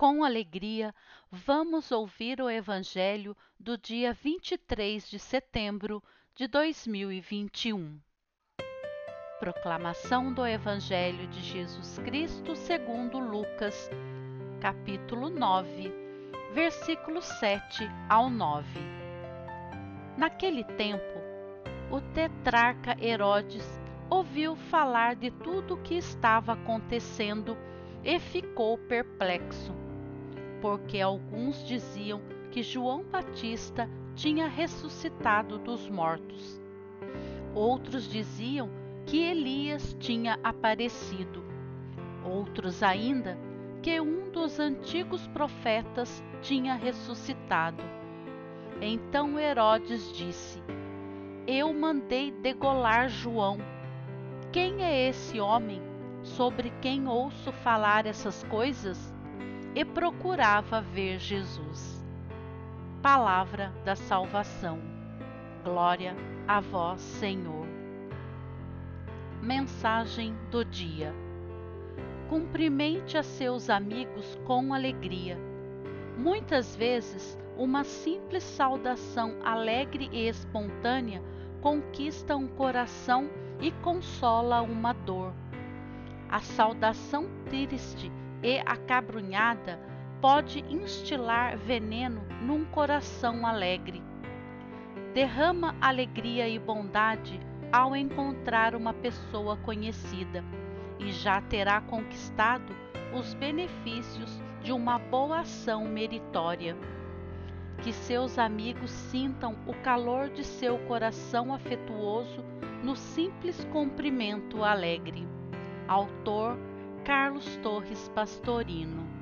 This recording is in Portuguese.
com alegria, vamos ouvir o Evangelho do dia 23 de setembro de 2021. Proclamação do Evangelho de Jesus Cristo segundo Lucas, capítulo 9, versículos 7 ao 9. Naquele tempo, o tetrarca Herodes ouviu falar de tudo o que estava acontecendo e ficou perplexo porque alguns diziam que João Batista tinha ressuscitado dos mortos. Outros diziam que Elias tinha aparecido. Outros ainda que um dos antigos profetas tinha ressuscitado. Então Herodes disse: Eu mandei degolar João. Quem é esse homem sobre quem ouço falar essas coisas? E procurava ver Jesus. Palavra da salvação. Glória a vós, Senhor. Mensagem do dia. Cumprimente a seus amigos com alegria. Muitas vezes, uma simples saudação alegre e espontânea conquista um coração e consola uma dor. A saudação triste e acabrunhada pode instilar veneno num coração alegre. Derrama alegria e bondade ao encontrar uma pessoa conhecida e já terá conquistado os benefícios de uma boa ação meritória. Que seus amigos sintam o calor de seu coração afetuoso no simples cumprimento alegre. Autor Carlos Torres Pastorino